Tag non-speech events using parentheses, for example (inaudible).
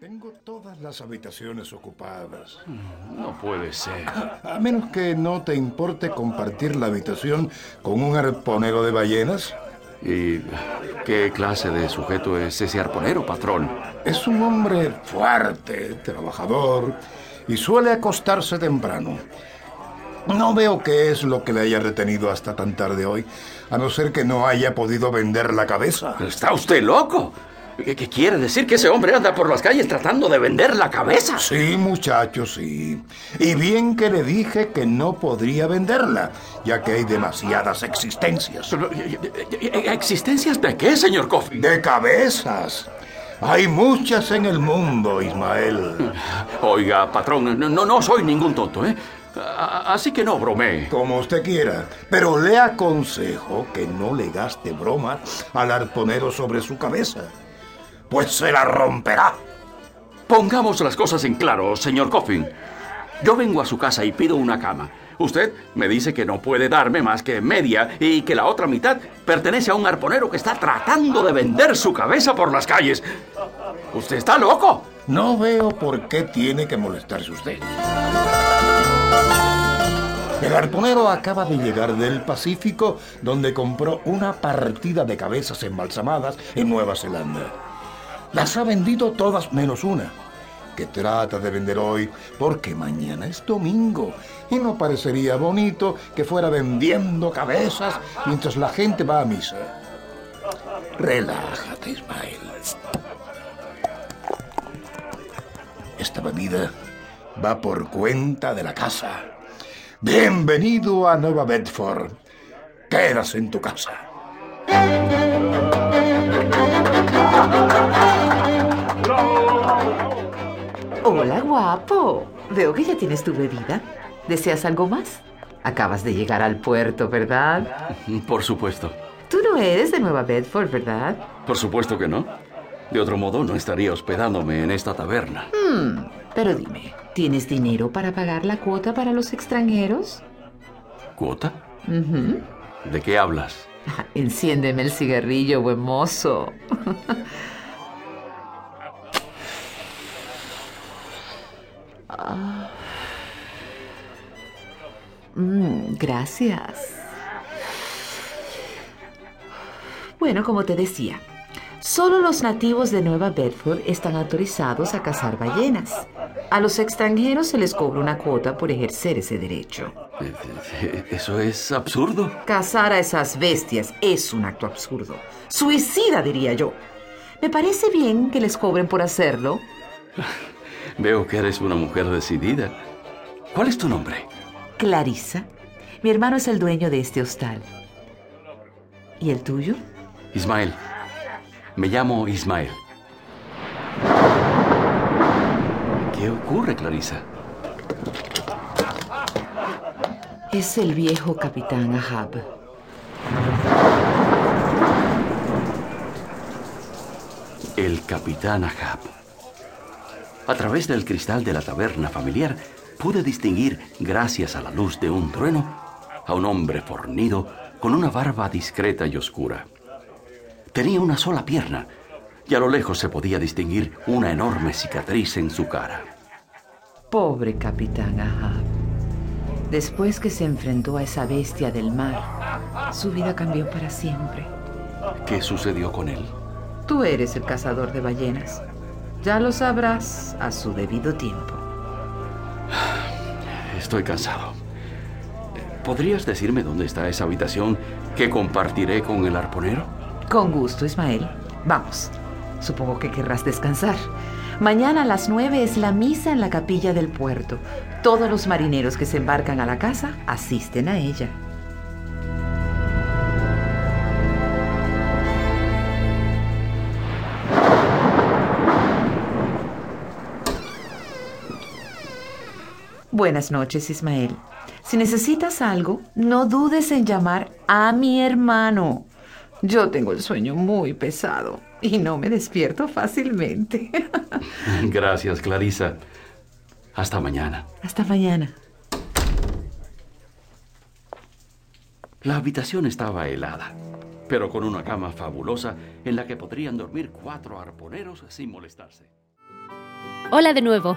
Tengo todas las habitaciones ocupadas. No puede ser. A menos que no te importe compartir la habitación con un arponero de ballenas. ¿Y qué clase de sujeto es ese arponero, patrón? Es un hombre fuerte, trabajador y suele acostarse temprano. No veo qué es lo que le haya retenido hasta tan tarde hoy, a no ser que no haya podido vender la cabeza. ¿Está usted loco? ¿Qué, qué quiere decir que ese hombre anda por las calles tratando de vender la cabeza? Sí, muchacho, sí. Y bien que le dije que no podría venderla, ya que hay demasiadas existencias. Eh, ¿Existencias de qué, señor Coffin? De cabezas. Hay muchas en el mundo, Ismael. Oiga, patrón, no, no soy ningún tonto, ¿eh? Así que no bromee. Como usted quiera, pero le aconsejo que no le gaste bromas al arponero sobre su cabeza, pues se la romperá. Pongamos las cosas en claro, señor Coffin. Yo vengo a su casa y pido una cama. Usted me dice que no puede darme más que media y que la otra mitad pertenece a un arponero que está tratando de vender su cabeza por las calles. ¿Usted está loco? No veo por qué tiene que molestarse usted. El arponero acaba de llegar del Pacífico, donde compró una partida de cabezas embalsamadas en Nueva Zelanda. Las ha vendido todas menos una, que trata de vender hoy porque mañana es domingo y no parecería bonito que fuera vendiendo cabezas mientras la gente va a misa. Relájate, Ismael. Esta bebida va por cuenta de la casa. Bienvenido a Nueva Bedford. Quedas en tu casa. Hola, guapo. Veo que ya tienes tu bebida. ¿Deseas algo más? Acabas de llegar al puerto, ¿verdad? (laughs) Por supuesto. Tú no eres de Nueva Bedford, ¿verdad? Por supuesto que no. De otro modo, no estaría hospedándome en esta taberna. Pero dime, ¿tienes dinero para pagar la cuota para los extranjeros? ¿Cuota? ¿De qué hablas? (laughs) Enciéndeme el cigarrillo, buen mozo. (laughs) Ah. Mm, gracias. Bueno, como te decía, solo los nativos de Nueva Bedford están autorizados a cazar ballenas. A los extranjeros se les cobra una cuota por ejercer ese derecho. Eh, eh, Eso es absurdo. Cazar a esas bestias es un acto absurdo. Suicida, diría yo. Me parece bien que les cobren por hacerlo. (laughs) Veo que eres una mujer decidida. ¿Cuál es tu nombre? Clarisa, mi hermano es el dueño de este hostal. ¿Y el tuyo? Ismael. Me llamo Ismael. ¿Qué ocurre, Clarisa? Es el viejo capitán Ahab. El capitán Ahab. A través del cristal de la taberna familiar pude distinguir, gracias a la luz de un trueno, a un hombre fornido con una barba discreta y oscura. Tenía una sola pierna y a lo lejos se podía distinguir una enorme cicatriz en su cara. Pobre capitán Ahab. Después que se enfrentó a esa bestia del mar, su vida cambió para siempre. ¿Qué sucedió con él? Tú eres el cazador de ballenas. Ya lo sabrás a su debido tiempo. Estoy cansado. ¿Podrías decirme dónde está esa habitación que compartiré con el arponero? Con gusto, Ismael. Vamos. Supongo que querrás descansar. Mañana a las nueve es la misa en la capilla del puerto. Todos los marineros que se embarcan a la casa asisten a ella. Buenas noches, Ismael. Si necesitas algo, no dudes en llamar a mi hermano. Yo tengo el sueño muy pesado y no me despierto fácilmente. (laughs) Gracias, Clarisa. Hasta mañana. Hasta mañana. La habitación estaba helada, pero con una cama fabulosa en la que podrían dormir cuatro arponeros sin molestarse. Hola de nuevo.